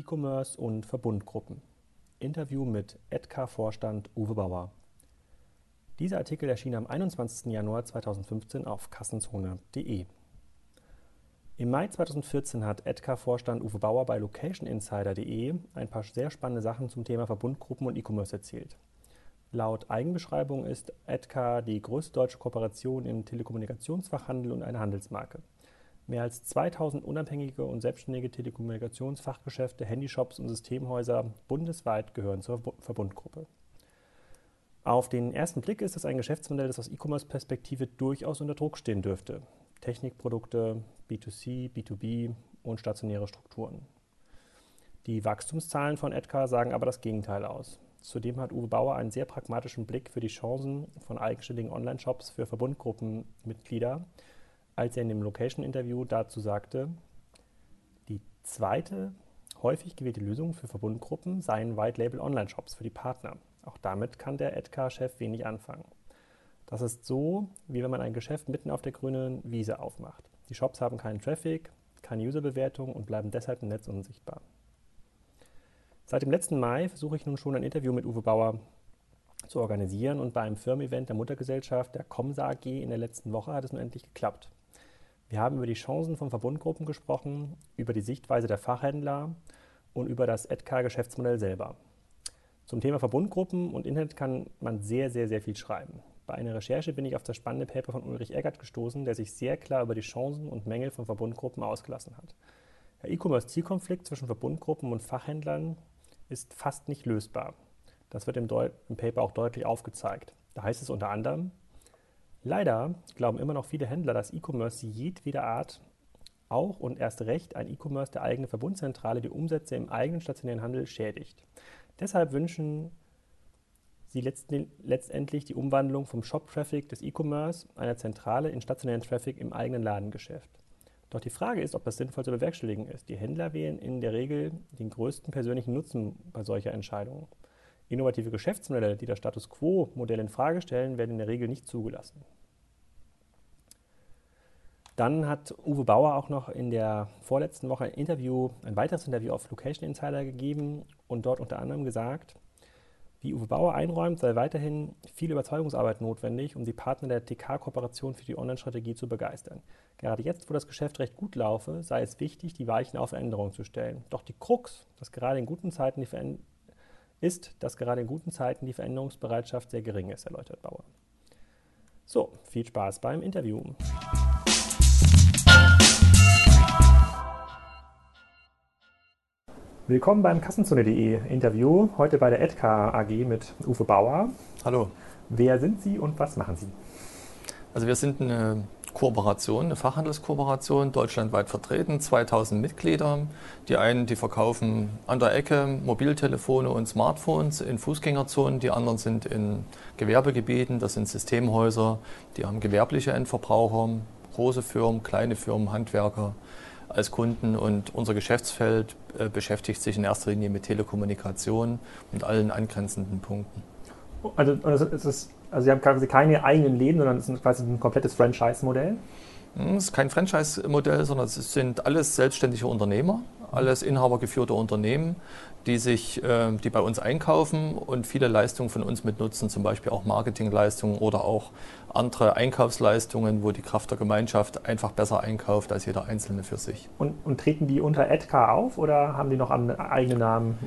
E-Commerce und Verbundgruppen. Interview mit Edka-Vorstand Uwe Bauer. Dieser Artikel erschien am 21. Januar 2015 auf kassenzone.de. Im Mai 2014 hat Edka-Vorstand Uwe Bauer bei locationinsider.de ein paar sehr spannende Sachen zum Thema Verbundgruppen und E-Commerce erzählt. Laut Eigenbeschreibung ist Edka die größte deutsche Kooperation im Telekommunikationsfachhandel und eine Handelsmarke. Mehr als 2000 unabhängige und selbstständige Telekommunikationsfachgeschäfte, Handyshops und Systemhäuser bundesweit gehören zur Verbundgruppe. Auf den ersten Blick ist das ein Geschäftsmodell, das aus E-Commerce-Perspektive durchaus unter Druck stehen dürfte. Technikprodukte, B2C, B2B und stationäre Strukturen. Die Wachstumszahlen von Edka sagen aber das Gegenteil aus. Zudem hat Uwe Bauer einen sehr pragmatischen Blick für die Chancen von eigenständigen Online-Shops für Verbundgruppenmitglieder, als er in dem Location-Interview dazu sagte, die zweite häufig gewählte Lösung für Verbundgruppen seien White-Label-Online-Shops für die Partner. Auch damit kann der Edcar-Chef wenig anfangen. Das ist so, wie wenn man ein Geschäft mitten auf der grünen Wiese aufmacht. Die Shops haben keinen Traffic, keine Userbewertung und bleiben deshalb im Netz unsichtbar. Seit dem letzten Mai versuche ich nun schon ein Interview mit Uwe Bauer zu organisieren und bei einem Firmen-Event der Muttergesellschaft der Comsa AG in der letzten Woche hat es nun endlich geklappt. Wir haben über die Chancen von Verbundgruppen gesprochen, über die Sichtweise der Fachhändler und über das EDK-Geschäftsmodell selber. Zum Thema Verbundgruppen und Internet kann man sehr, sehr, sehr viel schreiben. Bei einer Recherche bin ich auf das spannende Paper von Ulrich Eggert gestoßen, der sich sehr klar über die Chancen und Mängel von Verbundgruppen ausgelassen hat. Der E-Commerce-Zielkonflikt zwischen Verbundgruppen und Fachhändlern ist fast nicht lösbar. Das wird im, im Paper auch deutlich aufgezeigt. Da heißt es unter anderem, leider glauben immer noch viele Händler, dass E-Commerce jedweder Art auch und erst recht ein E-Commerce der eigenen Verbundzentrale die Umsätze im eigenen stationären Handel schädigt. Deshalb wünschen sie letztendlich die Umwandlung vom Shop-Traffic des E-Commerce einer Zentrale in stationären Traffic im eigenen Ladengeschäft. Doch die Frage ist, ob das sinnvoll zu bewerkstelligen ist. Die Händler wählen in der Regel den größten persönlichen Nutzen bei solcher Entscheidungen. Innovative Geschäftsmodelle, die das Status Quo-Modell in Frage stellen, werden in der Regel nicht zugelassen. Dann hat Uwe Bauer auch noch in der vorletzten Woche ein Interview, ein weiteres Interview auf Location Insider gegeben und dort unter anderem gesagt, wie Uwe Bauer einräumt, sei weiterhin viel Überzeugungsarbeit notwendig, um die Partner der TK-Kooperation für die Online-Strategie zu begeistern. Gerade jetzt, wo das Geschäft recht gut laufe, sei es wichtig, die Weichen auf Veränderungen zu stellen. Doch die Krux, dass gerade in guten Zeiten die ist, dass gerade in guten Zeiten die Veränderungsbereitschaft sehr gering ist, erläutert Bauer. So, viel Spaß beim Interview. Willkommen beim Kassenzone.de Interview. Heute bei der Edka AG mit Uwe Bauer. Hallo. Wer sind Sie und was machen Sie? Also wir sind eine Kooperation, eine Fachhandelskooperation, deutschlandweit vertreten, 2000 Mitglieder. Die einen, die verkaufen an der Ecke Mobiltelefone und Smartphones in Fußgängerzonen, die anderen sind in Gewerbegebieten, das sind Systemhäuser, die haben gewerbliche Endverbraucher, große Firmen, kleine Firmen, Handwerker als Kunden. Und unser Geschäftsfeld äh, beschäftigt sich in erster Linie mit Telekommunikation und allen angrenzenden Punkten. Also, also, ist, also Sie haben quasi keine eigenen Läden, sondern es ist quasi ein komplettes Franchise-Modell? Hm, es ist kein Franchise-Modell, sondern es sind alles selbstständige Unternehmer, alles inhabergeführte Unternehmen, die, sich, äh, die bei uns einkaufen und viele Leistungen von uns mitnutzen, zum Beispiel auch Marketingleistungen oder auch andere Einkaufsleistungen, wo die Kraft der Gemeinschaft einfach besser einkauft als jeder Einzelne für sich. Und, und treten die unter Edka auf oder haben die noch einen eigenen Namen?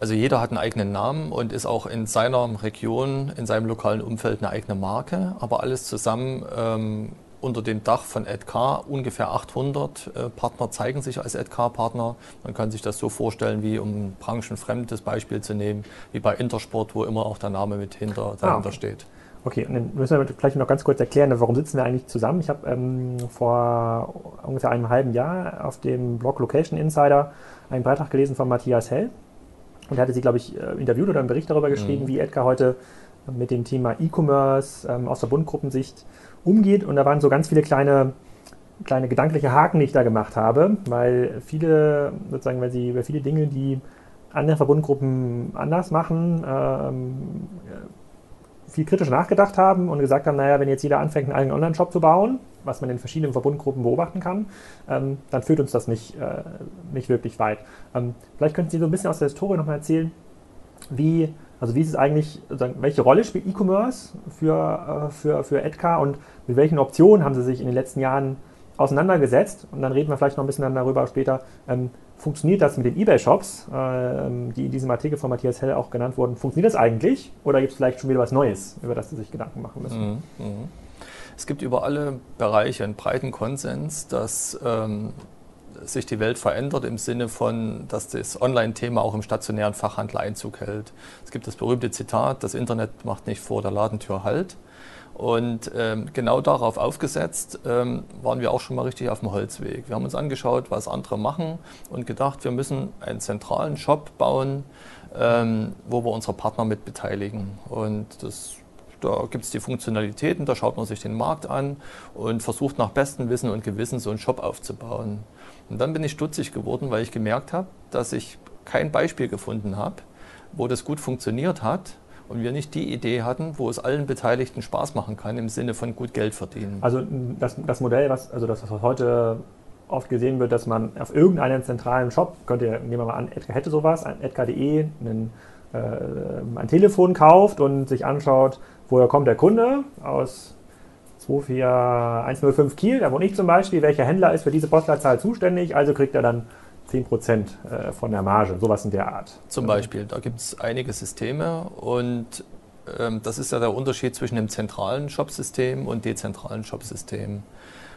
Also jeder hat einen eigenen Namen und ist auch in seiner Region, in seinem lokalen Umfeld eine eigene Marke, aber alles zusammen ähm, unter dem Dach von EdCar. Ungefähr 800 äh, Partner zeigen sich als EdCar-Partner. Man kann sich das so vorstellen, wie um ein branchenfremdes Beispiel zu nehmen, wie bei Intersport, wo immer auch der Name mit hinter, ah, dahinter ah, steht. Okay, und dann müssen wir vielleicht noch ganz kurz erklären, warum sitzen wir eigentlich zusammen. Ich habe ähm, vor ungefähr einem halben Jahr auf dem Blog Location Insider einen Beitrag gelesen von Matthias Hell. Und er hatte sie, glaube ich, äh, interviewt oder einen Bericht darüber geschrieben, mhm. wie Edgar heute mit dem Thema E-Commerce ähm, aus der Bundgruppensicht umgeht. Und da waren so ganz viele kleine, kleine gedankliche Haken, die ich da gemacht habe, weil viele, sozusagen, weil sie über viele Dinge, die andere Verbundgruppen anders machen, ähm, viel kritisch nachgedacht haben und gesagt haben, naja, wenn jetzt jeder anfängt, einen eigenen Online-Shop zu bauen, was man in verschiedenen Verbundgruppen beobachten kann, ähm, dann führt uns das nicht, äh, nicht wirklich weit. Ähm, vielleicht könnten Sie so ein bisschen aus der Historie nochmal erzählen, wie, also wie ist es eigentlich, welche Rolle spielt E-Commerce für, äh, für, für Edka und mit welchen Optionen haben Sie sich in den letzten Jahren auseinandergesetzt? Und dann reden wir vielleicht noch ein bisschen darüber später, ähm, funktioniert das mit den Ebay-Shops, äh, die in diesem Artikel von Matthias Hell auch genannt wurden? Funktioniert das eigentlich oder gibt es vielleicht schon wieder was Neues, über das Sie sich Gedanken machen müssen? Mhm. mhm. Es gibt über alle Bereiche einen breiten Konsens, dass ähm, sich die Welt verändert im Sinne von, dass das Online-Thema auch im stationären Fachhandel Einzug hält. Es gibt das berühmte Zitat, das Internet macht nicht vor der Ladentür Halt. Und ähm, genau darauf aufgesetzt ähm, waren wir auch schon mal richtig auf dem Holzweg. Wir haben uns angeschaut, was andere machen und gedacht, wir müssen einen zentralen Shop bauen, ähm, wo wir unsere Partner mit beteiligen. Und das, da gibt es die Funktionalitäten, da schaut man sich den Markt an und versucht nach bestem Wissen und Gewissen so einen Shop aufzubauen. Und dann bin ich stutzig geworden, weil ich gemerkt habe, dass ich kein Beispiel gefunden habe, wo das gut funktioniert hat und wir nicht die Idee hatten, wo es allen Beteiligten Spaß machen kann, im Sinne von gut Geld verdienen. Also das, das Modell, was, also das, was heute oft gesehen wird, dass man auf irgendeinem zentralen Shop, könnte, nehmen wir mal an, Edgar hätte sowas, ein Edgar.de, äh, ein Telefon kauft und sich anschaut, woher kommt der Kunde aus 24105 Kiel, da wohne ich zum Beispiel, welcher Händler ist für diese Postleitzahl zuständig, also kriegt er dann 10 Prozent äh, von der Marge, sowas in der Art. Zum Beispiel, da gibt es einige Systeme und ähm, das ist ja der Unterschied zwischen dem zentralen Shopsystem und dezentralen Shopsystem.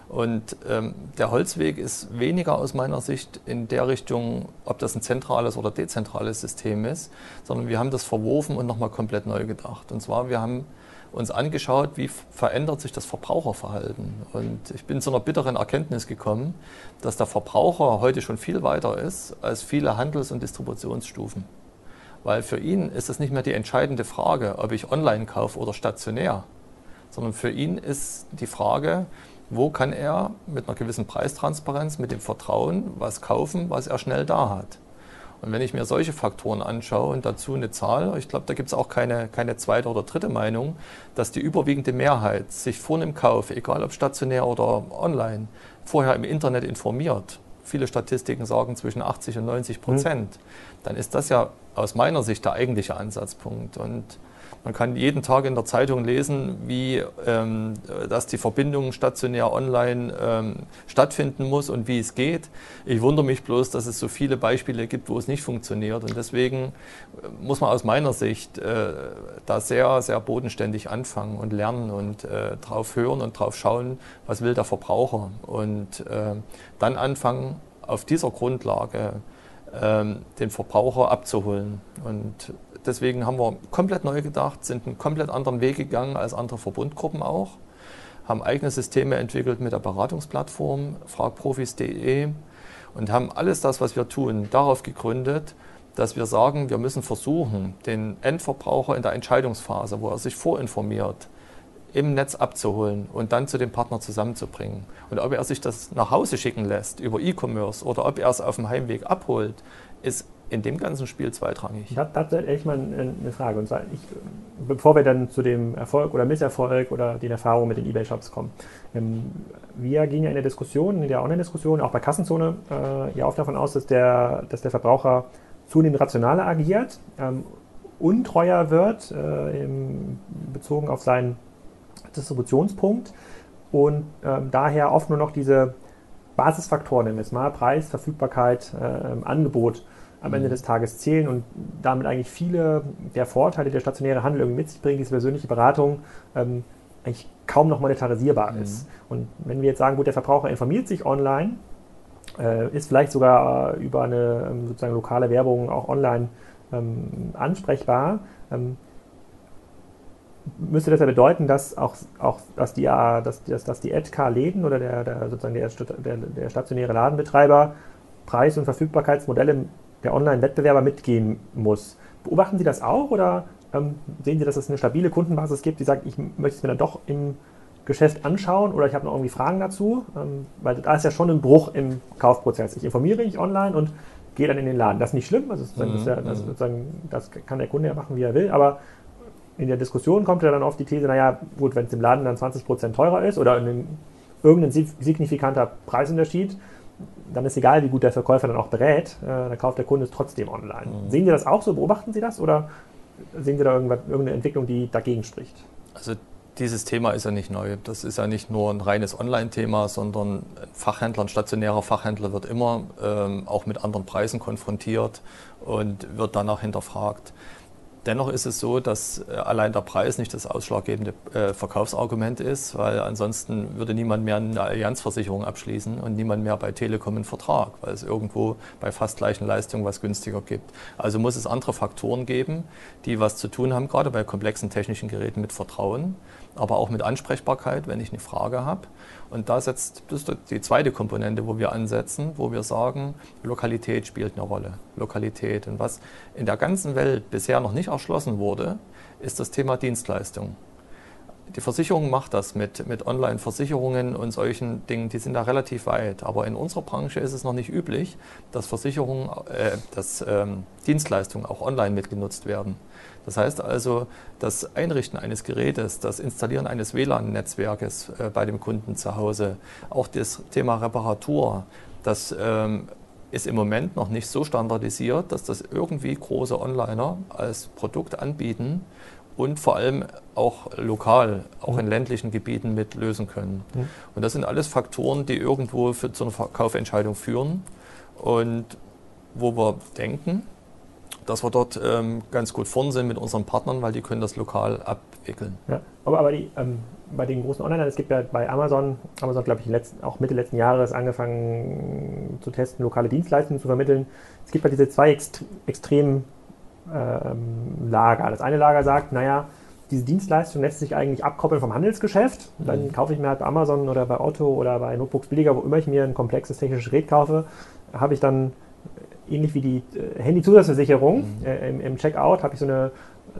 Und ähm, der Holzweg ist weniger aus meiner Sicht in der Richtung, ob das ein zentrales oder dezentrales System ist, sondern wir haben das verworfen und nochmal komplett neu gedacht. Und zwar, wir haben uns angeschaut, wie verändert sich das Verbraucherverhalten. Und ich bin zu einer bitteren Erkenntnis gekommen, dass der Verbraucher heute schon viel weiter ist als viele Handels- und Distributionsstufen. Weil für ihn ist es nicht mehr die entscheidende Frage, ob ich online kaufe oder stationär, sondern für ihn ist die Frage, wo kann er mit einer gewissen Preistransparenz, mit dem Vertrauen was kaufen, was er schnell da hat. Und wenn ich mir solche Faktoren anschaue und dazu eine Zahl, ich glaube, da gibt es auch keine, keine zweite oder dritte Meinung, dass die überwiegende Mehrheit sich vor einem Kauf, egal ob stationär oder online, vorher im Internet informiert. Viele Statistiken sagen zwischen 80 und 90 Prozent. Mhm. Dann ist das ja aus meiner Sicht der eigentliche Ansatzpunkt. Und man kann jeden Tag in der Zeitung lesen, wie ähm, dass die Verbindung stationär online ähm, stattfinden muss und wie es geht. Ich wundere mich bloß, dass es so viele Beispiele gibt, wo es nicht funktioniert. Und deswegen äh, muss man aus meiner Sicht äh, da sehr, sehr bodenständig anfangen und lernen und äh, drauf hören und drauf schauen, was will der Verbraucher. Und äh, dann anfangen, auf dieser Grundlage ähm, den Verbraucher abzuholen. Und Deswegen haben wir komplett neu gedacht, sind einen komplett anderen Weg gegangen als andere Verbundgruppen auch, haben eigene Systeme entwickelt mit der Beratungsplattform fragprofis.de und haben alles das, was wir tun, darauf gegründet, dass wir sagen, wir müssen versuchen, den Endverbraucher in der Entscheidungsphase, wo er sich vorinformiert, im Netz abzuholen und dann zu dem Partner zusammenzubringen. Und ob er sich das nach Hause schicken lässt über E-Commerce oder ob er es auf dem Heimweg abholt, ist in dem ganzen Spiel zweitrangig. Ich habe tatsächlich mal eine Frage. Und zwar, ich, bevor wir dann zu dem Erfolg oder Misserfolg oder den Erfahrungen mit den Ebay-Shops kommen. Ähm, wir gehen ja in der Diskussion, in der Online-Diskussion, auch bei Kassenzone, äh, ja oft davon aus, dass der, dass der Verbraucher zunehmend rationaler agiert, ähm, untreuer wird, äh, bezogen auf seinen Distributionspunkt und ähm, daher oft nur noch diese Basisfaktoren, es mal, Preis, Verfügbarkeit, äh, Angebot, am Ende mhm. des Tages zählen und damit eigentlich viele der Vorteile, der stationäre Handel irgendwie mit sich bringt, diese persönliche Beratung, ähm, eigentlich kaum noch monetarisierbar mhm. ist. Und wenn wir jetzt sagen, gut, der Verbraucher informiert sich online, äh, ist vielleicht sogar äh, über eine ähm, sozusagen lokale Werbung auch online ähm, ansprechbar, ähm, müsste das ja bedeuten, dass auch, auch dass die, äh, dass, dass, dass die Edka-Läden oder der, der, sozusagen der, der, der stationäre Ladenbetreiber Preis- und Verfügbarkeitsmodelle der Online-Wettbewerber mitgehen muss. Beobachten Sie das auch oder ähm, sehen Sie, dass es eine stabile Kundenbasis gibt, die sagt, ich möchte es mir dann doch im Geschäft anschauen oder ich habe noch irgendwie Fragen dazu? Ähm, weil da ist ja schon ein Bruch im Kaufprozess. Ich informiere mich online und gehe dann in den Laden. Das ist nicht schlimm, also das, ja, das, mhm. das kann der Kunde ja machen, wie er will, aber in der Diskussion kommt ja dann oft die These, naja, gut, wenn es im Laden dann 20% teurer ist oder ein, irgendein signifikanter Preisunterschied, dann ist egal, wie gut der Verkäufer dann auch berät, äh, dann kauft der Kunde es trotzdem online. Mhm. Sehen Sie das auch so? Beobachten Sie das oder sehen Sie da irgendeine Entwicklung, die dagegen spricht? Also dieses Thema ist ja nicht neu. Das ist ja nicht nur ein reines Online-Thema, sondern ein Fachhändler, ein stationärer Fachhändler wird immer ähm, auch mit anderen Preisen konfrontiert und wird danach hinterfragt. Dennoch ist es so, dass äh, allein der Preis nicht das ausschlaggebende äh, Verkaufsargument ist, weil ansonsten würde niemand mehr eine Allianzversicherung abschließen und niemand mehr bei Telekom einen Vertrag, weil es irgendwo bei fast gleichen Leistungen was günstiger gibt. Also muss es andere Faktoren geben, die was zu tun haben, gerade bei komplexen technischen Geräten mit Vertrauen aber auch mit Ansprechbarkeit, wenn ich eine Frage habe. Und da setzt das ist die zweite Komponente, wo wir ansetzen, wo wir sagen, Lokalität spielt eine Rolle. Lokalität. Und was in der ganzen Welt bisher noch nicht erschlossen wurde, ist das Thema Dienstleistung. Die Versicherung macht das mit, mit Online-Versicherungen und solchen Dingen, die sind da relativ weit. Aber in unserer Branche ist es noch nicht üblich, dass Versicherungen, äh, dass ähm, Dienstleistungen auch online mitgenutzt werden. Das heißt also, das Einrichten eines Gerätes, das Installieren eines WLAN-Netzwerkes äh, bei dem Kunden zu Hause, auch das Thema Reparatur, das ähm, ist im Moment noch nicht so standardisiert, dass das irgendwie große Onliner als Produkt anbieten und vor allem auch lokal, auch mhm. in ländlichen Gebieten mit lösen können. Mhm. Und das sind alles Faktoren, die irgendwo für, zu einer Kaufentscheidung führen und wo wir denken, dass wir dort ähm, ganz gut vorn sind mit unseren Partnern, weil die können das lokal abwickeln. Ja, aber, aber die, ähm, bei den großen Online, es gibt ja bei Amazon, Amazon glaube ich letzten, auch Mitte letzten Jahres angefangen zu testen, lokale Dienstleistungen zu vermitteln. Es gibt ja diese zwei Ext extremen ähm, Lager. Das eine Lager sagt, naja, diese Dienstleistung lässt sich eigentlich abkoppeln vom Handelsgeschäft. Dann mhm. kaufe ich mir halt bei Amazon oder bei Otto oder bei Notebooks billiger, wo immer ich mir ein komplexes technisches Gerät kaufe, habe ich dann ähnlich wie die äh, Handy-Zusatzversicherung. Mhm. Äh, im, im, Checkout habe ich so eine,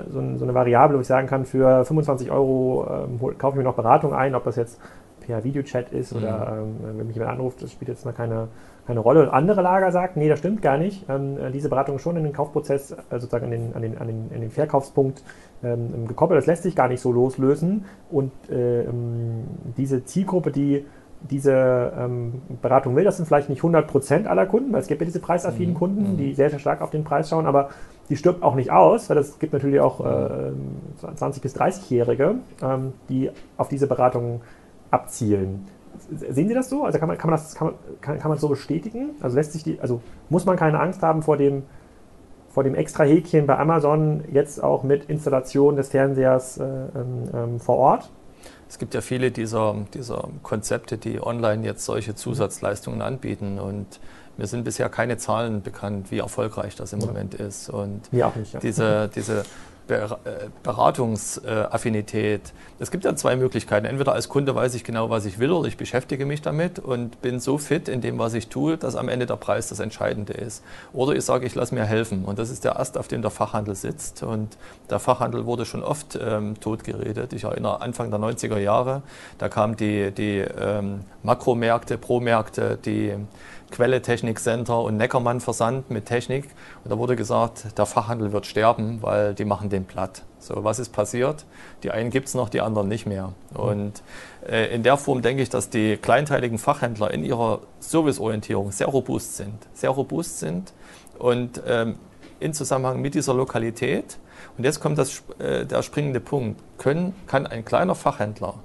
so, ein, so, eine Variable, wo ich sagen kann, für 25 Euro ähm, kaufe ich mir noch Beratung ein, ob das jetzt per Videochat ist mhm. oder ähm, wenn mich jemand anruft, das spielt jetzt mal keine, keine Rolle. Und andere Lager sagt, nee, das stimmt gar nicht. Ähm, äh, diese Beratung ist schon in den Kaufprozess, äh, sozusagen an den, an den, an den, an den Verkaufspunkt ähm, gekoppelt. Das lässt sich gar nicht so loslösen. Und äh, ähm, diese Zielgruppe, die diese ähm, Beratung will. Das sind vielleicht nicht 100% aller Kunden, weil es gibt ja diese preisaffinen mhm. Kunden, mhm. die sehr, sehr stark auf den Preis schauen, aber die stirbt auch nicht aus, weil es gibt natürlich auch äh, 20- bis 30-Jährige, ähm, die auf diese Beratung abzielen. Sehen Sie das so? Also kann man, kann man das kann man, kann, kann man so bestätigen? Also lässt sich die, also muss man keine Angst haben vor dem, vor dem extra Häkchen bei Amazon jetzt auch mit Installation des Fernsehers äh, ähm, ähm vor Ort? Es gibt ja viele dieser, dieser Konzepte, die online jetzt solche Zusatzleistungen anbieten und mir sind bisher keine Zahlen bekannt, wie erfolgreich das im ja. Moment ist. Und ja. diese, diese Beratungsaffinität. Es gibt ja zwei Möglichkeiten. Entweder als Kunde weiß ich genau, was ich will oder ich beschäftige mich damit und bin so fit in dem, was ich tue, dass am Ende der Preis das Entscheidende ist. Oder ich sage, ich lasse mir helfen. Und das ist der Ast, auf dem der Fachhandel sitzt. Und der Fachhandel wurde schon oft ähm, totgeredet. Ich erinnere Anfang der 90er Jahre, da kamen die, die ähm, Makromärkte, Promärkte, die Quelle Technik Center und Neckermann Versand mit Technik. Und da wurde gesagt, der Fachhandel wird sterben, weil die machen den platt. So, was ist passiert? Die einen gibt es noch, die anderen nicht mehr. Und äh, in der Form denke ich, dass die kleinteiligen Fachhändler in ihrer Serviceorientierung sehr robust sind. Sehr robust sind und ähm, in Zusammenhang mit dieser Lokalität. Und jetzt kommt das, äh, der springende Punkt. Können, kann ein kleiner Fachhändler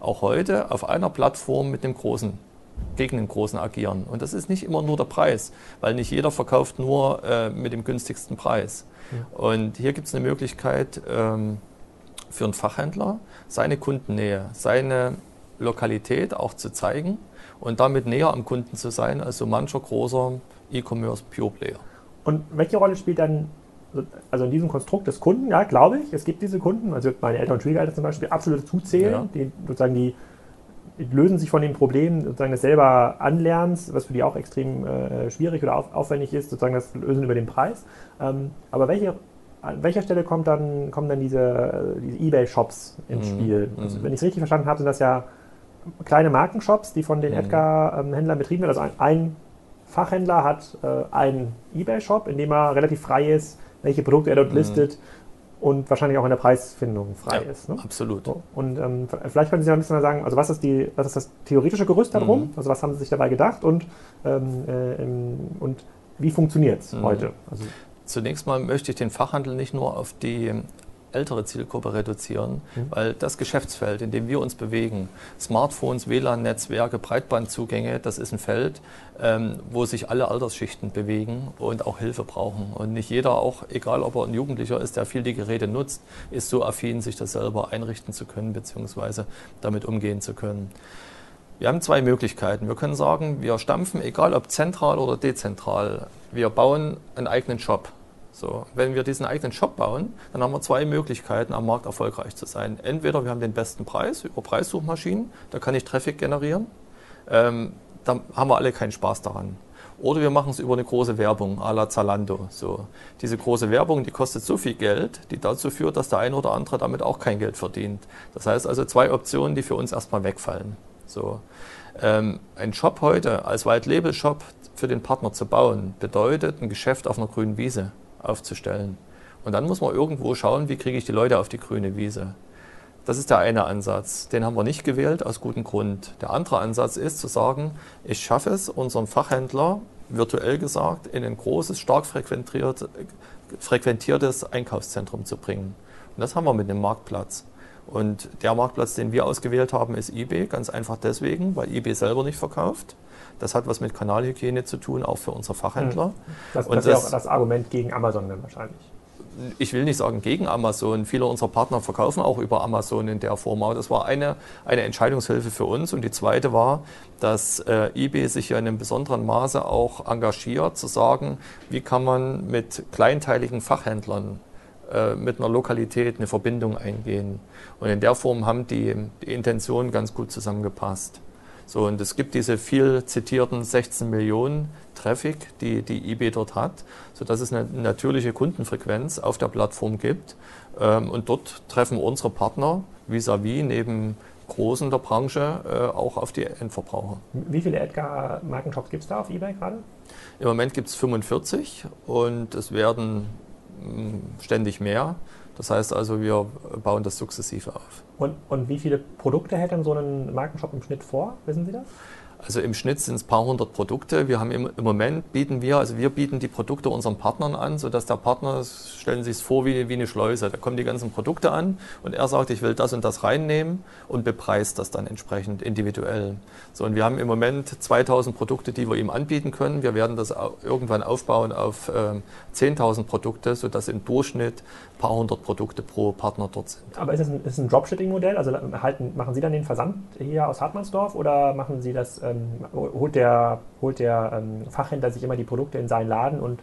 auch heute auf einer Plattform mit einem großen gegen den Großen agieren. Und das ist nicht immer nur der Preis, weil nicht jeder verkauft nur äh, mit dem günstigsten Preis. Ja. Und hier gibt es eine Möglichkeit ähm, für einen Fachhändler, seine Kundennähe, seine Lokalität auch zu zeigen und damit näher am Kunden zu sein als so mancher großer E-Commerce Pure Player. Und welche Rolle spielt dann, also in diesem Konstrukt des Kunden, ja, glaube ich, es gibt diese Kunden, also meine Eltern und Schwiegereltern zum Beispiel, absolut zuzählen, ja. die sozusagen die lösen sich von den Problemen sozusagen des selber Anlernens, was für die auch extrem äh, schwierig oder auf, aufwendig ist, sozusagen das Lösen über den Preis. Ähm, aber welche, an welcher Stelle kommt dann, kommen dann diese, diese Ebay-Shops ins mhm. Spiel? Also, mhm. wenn ich es richtig verstanden habe, sind das ja kleine Markenshops, die von den mhm. Edgar-Händlern betrieben werden. Also ein, ein Fachhändler hat äh, einen Ebay-Shop, in dem er relativ frei ist, welche Produkte er dort mhm. listet und wahrscheinlich auch in der Preisfindung frei Ja, ist. Ne? absolut. So. Und ähm, vielleicht können Sie ja ein bisschen mal sagen, also was ist, die, was ist das theoretische Gerüst darum? Mhm. Also was haben Sie sich dabei gedacht und, ähm, äh, und wie funktioniert es Mhm. heute? Also, Zunächst mal möchte ich den Fachhandel nicht nur auf die ältere Zielgruppe reduzieren, Mhm. weil das Geschäftsfeld, in dem wir uns bewegen, Smartphones, WLAN-Netzwerke, Breitbandzugänge, das ist ein Feld, ähm, wo sich alle Altersschichten bewegen und auch Hilfe brauchen. Und nicht jeder, auch egal ob er ein Jugendlicher ist, der viel die Geräte nutzt, ist so affin, sich das selber einrichten zu können, beziehungsweise damit umgehen zu können. Wir haben zwei Möglichkeiten. Wir können sagen, wir stampfen, egal ob zentral oder dezentral, wir bauen einen eigenen Shop. So, wenn wir diesen eigenen Shop bauen, dann haben wir zwei Möglichkeiten, am Markt erfolgreich zu sein. Entweder wir haben den besten Preis über Preissuchmaschinen, da kann ich Traffic generieren, ähm, da haben wir alle keinen Spaß daran. Oder wir machen es über eine große Werbung, à la Zalando. So. Diese große Werbung, die kostet so viel Geld, die dazu führt, dass der eine oder andere damit auch kein Geld verdient. Das heißt also zwei Optionen, die für uns erstmal wegfallen. So. Ähm, ein Shop heute als White-Label-Shop für den Partner zu bauen, bedeutet, ein Geschäft auf einer grünen Wiese aufzustellen. Und dann muss man irgendwo schauen, wie kriege ich die Leute auf die grüne Wiese. Das ist der eine Ansatz. Den haben wir nicht gewählt, aus gutem Grund. Der andere Ansatz ist zu sagen, ich schaffe es, unseren Fachhändler, virtuell gesagt, in ein großes, stark frequentiert, frequentiertes Einkaufszentrum zu bringen. Und das haben wir mit einem Marktplatz. Und der Marktplatz, den wir ausgewählt haben, ist eBay. Ganz einfach deswegen, weil eBay selber nicht verkauft. Das hat was mit Kanalhygiene zu tun, auch für unsere Fachhändler. das, Und das ist ja das- auch das Argument gegen Amazon dann wahrscheinlich. ich will nicht sagen gegen Amazon. Viele unserer Partner verkaufen auch über Amazon in der Form. Aber das war eine, eine Entscheidungshilfe für uns. Und die zweite war, dass äh, eBay sich ja in einem besonderen Maße auch engagiert, zu sagen, wie kann man mit kleinteiligen Fachhändlern äh, mit einer Lokalität eine Verbindung eingehen. Und in der Form haben die, die Intentionen ganz gut zusammengepasst. So, und es gibt diese viel zitierten 16 Millionen Traffic, die, die eBay dort hat, sodass es eine natürliche Kundenfrequenz auf der Plattform gibt. Ähm, und dort treffen unsere Partner vis-à-vis neben Großen der Branche äh, auch auf die Endverbraucher. Wie viele Edgar-Markenshops gibt es da auf Ebay gerade? Im Moment gibt es 45 und es werden mh, ständig mehr. Das heißt also, wir bauen das sukzessive auf. Und, und wie viele Produkte hält dann so ein Markenshop im Schnitt vor? Wissen Sie das? Also im Schnitt sind es ein paar hundert Produkte. Wir haben im, im Moment bieten wir, also wir bieten die Produkte unseren Partnern an, sodass der Partner, stellen Sie es vor wie, wie eine Schleuse. Da kommen die ganzen Produkte an und er sagt, ich will das und das reinnehmen und bepreist das dann entsprechend individuell. So, und wir haben im Moment 2000 Produkte, die wir ihm anbieten können. Wir werden das irgendwann aufbauen auf ähm, 10.000 Produkte, sodass im Durchschnitt ein paar hundert Produkte pro Partner dort sind. Aber ist es ein, ein Dropshipping-Modell? Also halten, machen Sie dann den Versand hier aus Hartmannsdorf oder machen Sie das, ähm, holt der, holt der ähm, Fachhändler sich immer die Produkte in seinen Laden und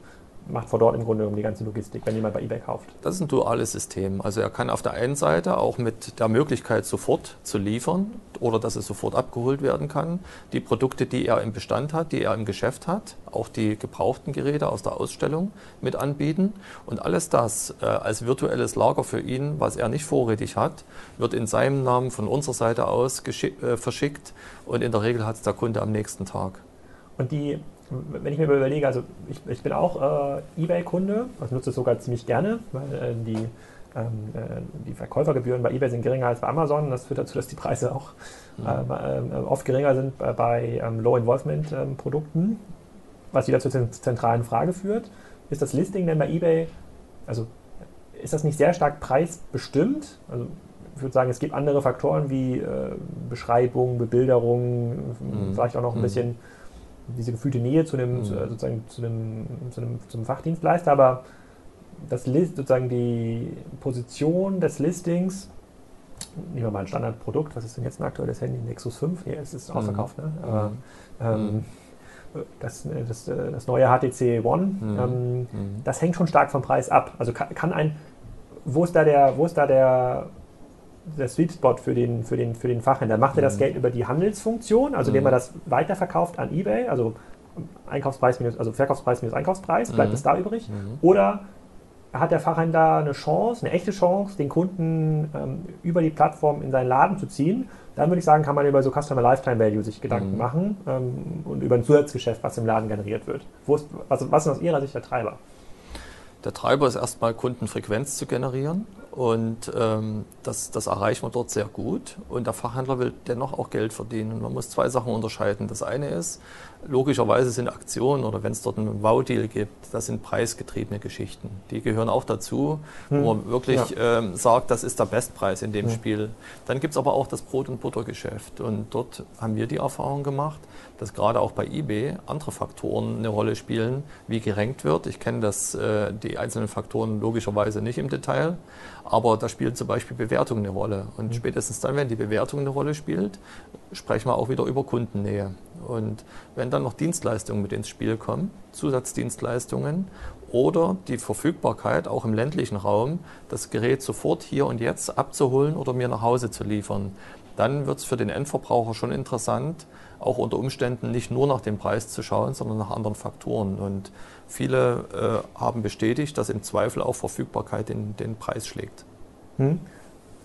macht vor dort im Grunde um die ganze Logistik, wenn jemand bei eBay kauft? Das ist ein duales System. Also er kann auf der einen Seite auch mit der Möglichkeit sofort zu liefern oder dass es sofort abgeholt werden kann, die Produkte, die er im Bestand hat, die er im Geschäft hat, auch die gebrauchten Geräte aus der Ausstellung mit anbieten. Und alles das äh, als virtuelles Lager für ihn, was er nicht vorrätig hat, wird in seinem Namen von unserer Seite aus äh, verschickt und in der Regel hat es der Kunde am nächsten Tag. Und die, wenn ich mir überlege, also ich, ich bin auch äh, eBay-Kunde, also nutze es sogar ziemlich gerne, weil äh, die, ähm, äh, die Verkäufergebühren bei eBay sind geringer als bei Amazon. Das führt dazu, dass die Preise auch ähm, äh, oft geringer sind bei, bei ähm, Low-Involvement-Produkten. Was wieder zur zent- zentralen Frage führt, ist das Listing denn bei eBay, also ist das nicht sehr stark preisbestimmt? Also ich würde sagen, es gibt andere Faktoren wie äh, Beschreibung, Bebilderung, Mhm. vielleicht auch noch ein Mhm. bisschen diese gefühlte Nähe zu einem, Mhm. zu, äh, sozusagen zu einem, zu einem, zum Fachdienstleister, aber das List, sozusagen die Position des Listings, nehmen wir mal ein Standardprodukt, was ist denn jetzt ein aktuelles Handy? Nexus 5, hier ist es ausverkauft, ne? Aber, ähm, das, äh, das, äh, das neue HTC One, Mhm. ähm, Mhm. das hängt schon stark vom Preis ab. Also kann, kann ein, wo ist da der, wo ist da der, der Sweet Spot für den, für den, für den Fachhändler? Macht er das Mhm. Geld über die Handelsfunktion, also indem Mhm. er das weiterverkauft an eBay, also Einkaufspreis minus, also Verkaufspreis minus Einkaufspreis, bleibt Mhm. es da übrig? Mhm. Oder hat der Fachhändler eine Chance, eine echte Chance, den Kunden ähm, über die Plattform in seinen Laden zu ziehen? Dann würde ich sagen, kann man über so Customer Lifetime Value sich Gedanken Mhm. machen ähm, und über ein Zusatzgeschäft, was im Laden generiert wird. Ist, was, was ist aus Ihrer Sicht der Treiber? Der Treiber ist erstmal Kundenfrequenz zu generieren und ähm, das, das erreichen wir dort sehr gut. Und der Fachhändler will dennoch auch Geld verdienen. man muss zwei Sachen unterscheiden. Das eine ist, logischerweise sind Aktionen oder wenn es dort einen Wow-Deal gibt, das sind preisgetriebene Geschichten. Die gehören auch dazu, hm. wo man wirklich ja. ähm, sagt, das ist der Bestpreis in dem hm. Spiel. Dann gibt es aber auch das Brot- und Buttergeschäft. Und dort haben wir die Erfahrung gemacht, dass gerade auch bei eBay andere Faktoren eine Rolle spielen, wie gerankt wird. Ich kenne das, äh, die einzelnen Faktoren logischerweise nicht im Detail. Aber da spielt zum Beispiel Bewertung eine Rolle. Und mhm. spätestens dann, wenn die Bewertung eine Rolle spielt, sprechen wir auch wieder über Kundennähe. Und wenn dann noch Dienstleistungen mit ins Spiel kommen, Zusatzdienstleistungen oder die Verfügbarkeit auch im ländlichen Raum, das Gerät sofort hier und jetzt abzuholen oder mir nach Hause zu liefern, dann wird es für den Endverbraucher schon interessant, auch unter Umständen nicht nur nach dem Preis zu schauen, sondern nach anderen Faktoren. Und viele äh, haben bestätigt, dass im Zweifel auch Verfügbarkeit den, den Preis schlägt. Hm.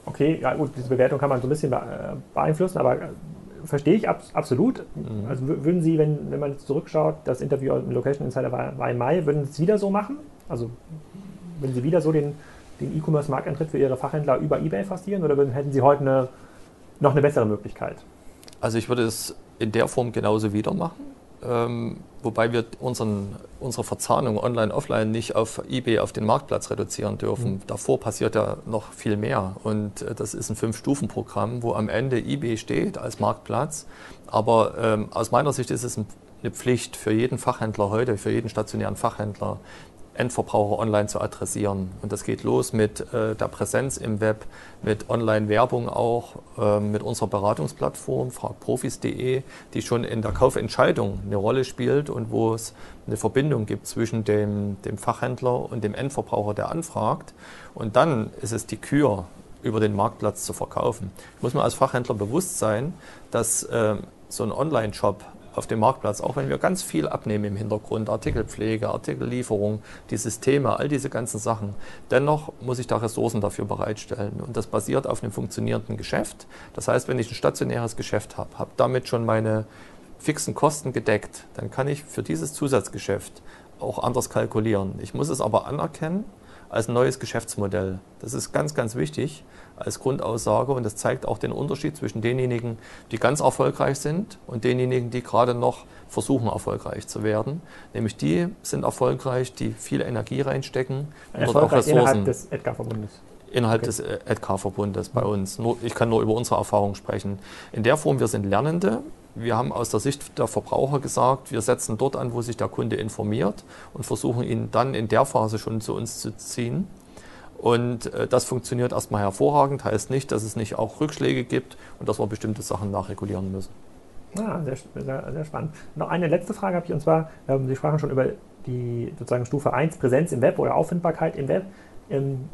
Okay, ja gut, diese Bewertung kann man so ein bisschen beeinflussen, aber äh, verstehe ich ab, absolut. Mhm. Also würden Sie, wenn, wenn man zurückschaut, das Interview im Location Insider war, war im Mai, würden Sie es wieder so machen? Also würden Sie wieder so den, den E-Commerce-Markteintritt für Ihre Fachhändler über Ebay forcieren oder hätten Sie heute eine, noch eine bessere Möglichkeit? Also ich würde es in der Form genauso wieder machen. Ähm, wobei wir unseren, unsere Verzahnung online, offline nicht auf eBay, auf den Marktplatz reduzieren dürfen. Mhm. Davor passiert ja noch viel mehr. Und äh, das ist ein Fünf-Stufen-Programm, wo am Ende eBay steht als Marktplatz. Aber ähm, aus meiner Sicht ist es ein, eine Pflicht für jeden Fachhändler heute, für jeden stationären Fachhändler, Endverbraucher online zu adressieren. Und das geht los mit äh, der Präsenz im Web, mit Online-Werbung auch, äh, mit unserer Beratungsplattform fragprofis.de, die schon in der Kaufentscheidung eine Rolle spielt und wo es eine Verbindung gibt zwischen dem, dem Fachhändler und dem Endverbraucher, der anfragt. Und dann ist es die Kür, über den Marktplatz zu verkaufen. Muss mir als Fachhändler bewusst sein, dass äh, so ein Online-Shop auf dem Marktplatz, auch wenn wir ganz viel abnehmen im Hintergrund, Artikelpflege, Artikellieferung, die Systeme, all diese ganzen Sachen. Dennoch muss ich da Ressourcen dafür bereitstellen. Und das basiert auf einem funktionierenden Geschäft. Das heißt, wenn ich ein stationäres Geschäft habe, habe damit schon meine fixen Kosten gedeckt, dann kann ich für dieses Zusatzgeschäft auch anders kalkulieren. Ich muss es aber anerkennen als neues Geschäftsmodell. Das ist ganz, ganz wichtig als Grundaussage und das zeigt auch den Unterschied zwischen denjenigen, die ganz erfolgreich sind und denjenigen, die gerade noch versuchen, erfolgreich zu werden. Nämlich die sind erfolgreich, die viel Energie reinstecken und dort auch Ressourcen. Innerhalb des Edgar-Verbundes. Innerhalb okay. des Edgar-Verbundes bei uns. Nur, ich kann nur über unsere Erfahrung sprechen. In der Form, wir sind Lernende, wir haben aus der Sicht der Verbraucher gesagt, wir setzen dort an, wo sich der Kunde informiert und versuchen ihn dann in der Phase schon zu uns zu ziehen. Und äh, das funktioniert erstmal hervorragend, heißt nicht, dass es nicht auch Rückschläge gibt und dass wir bestimmte Sachen nachregulieren müssen. Ah, sehr, sehr, sehr spannend. Noch eine letzte Frage habe ich, und zwar, ähm, Sie sprachen schon über die sozusagen Stufe 1, Präsenz im Web oder Auffindbarkeit im Web. Ähm,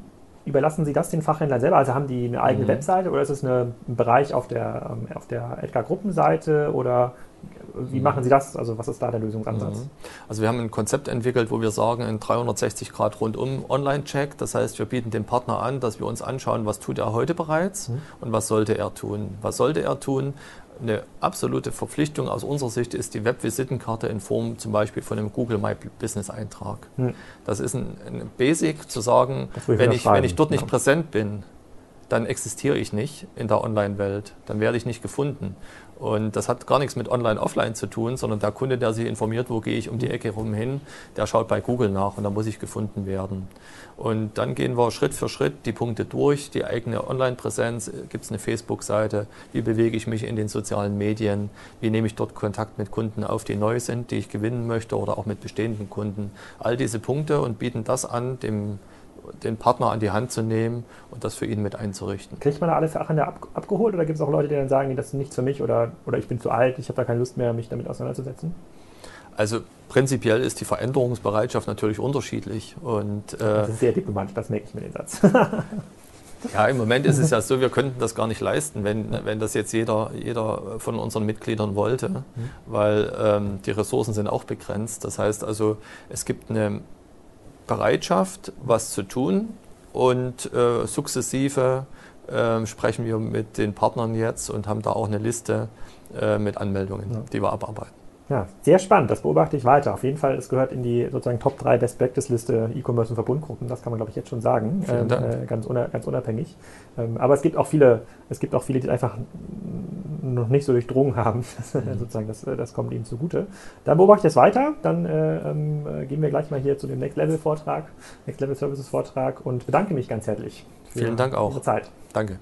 Überlassen Sie das den Fachhändlern selber? Also haben die eine eigene mhm. Webseite oder ist es eine, ein Bereich auf der, ähm, auf der Edgar-Gruppenseite oder wie mhm. machen Sie das? Also was ist da der Lösungsansatz? Mhm. Also wir haben ein Konzept entwickelt, wo wir sagen, ein 360 Grad rundum Online-Check. Das heißt, wir bieten dem Partner an, dass wir uns anschauen, was tut er heute bereits mhm. und was sollte er tun. Was sollte er tun? Eine absolute Verpflichtung aus unserer Sicht ist die Webvisitenkarte in Form zum Beispiel von einem Google My Business Eintrag. Hm. Das ist ein, ein, Basic zu sagen, wenn ich, wenn ich dort nicht ja. präsent bin, dann existiere ich nicht in der Online-Welt, dann werde ich nicht gefunden. Und das hat gar nichts mit Online-Offline zu tun, sondern der Kunde, der sich informiert, wo gehe ich um die Ecke rum hin, der schaut bei Google nach und da muss ich gefunden werden. Und dann gehen wir Schritt für Schritt die Punkte durch, die eigene Online-Präsenz, gibt es eine Facebook-Seite, wie bewege ich mich in den sozialen Medien, wie nehme ich dort Kontakt mit Kunden auf, die neu sind, die ich gewinnen möchte oder auch mit bestehenden Kunden. All diese Punkte und bieten das an, dem den Partner an die Hand zu nehmen und das für ihn mit einzurichten. Kriegt man da alle Sachen ab, abgeholt oder gibt es auch Leute, die dann sagen, das ist nichts für mich oder, oder ich bin zu alt, ich habe da keine Lust mehr, mich damit auseinanderzusetzen? Also prinzipiell ist die Veränderungsbereitschaft natürlich unterschiedlich. Und, äh, das ist sehr diplomatisch, das merke ich mir den Satz. ja, im Moment ist es ja so, wir könnten das gar nicht leisten, wenn, wenn das jetzt jeder, jeder von unseren Mitgliedern wollte, mhm. weil ähm, die Ressourcen sind auch begrenzt. Das heißt also, es gibt eine Bereitschaft, was zu tun und äh, sukzessive äh, sprechen wir mit den Partnern jetzt und haben da auch eine Liste äh, mit Anmeldungen, ja. die wir abarbeiten. Ja, sehr spannend. Das beobachte ich weiter. Auf jeden Fall, es gehört in die sozusagen Top 3 Best Practice Liste E-Commerce und Verbundgruppen. Das kann man, glaube ich, jetzt schon sagen. Dank. Äh, ganz, ganz, unabhängig. Ähm, aber es gibt auch viele, es gibt auch viele, die einfach noch nicht so durchdrungen haben. Mhm. sozusagen, das, das kommt ihnen zugute. Dann beobachte ich das weiter. Dann äh, ähm, gehen wir gleich mal hier zu dem Next Level Vortrag, Next Level Services Vortrag und bedanke mich ganz herzlich für Vielen Dank auch. Ihre Zeit. Danke.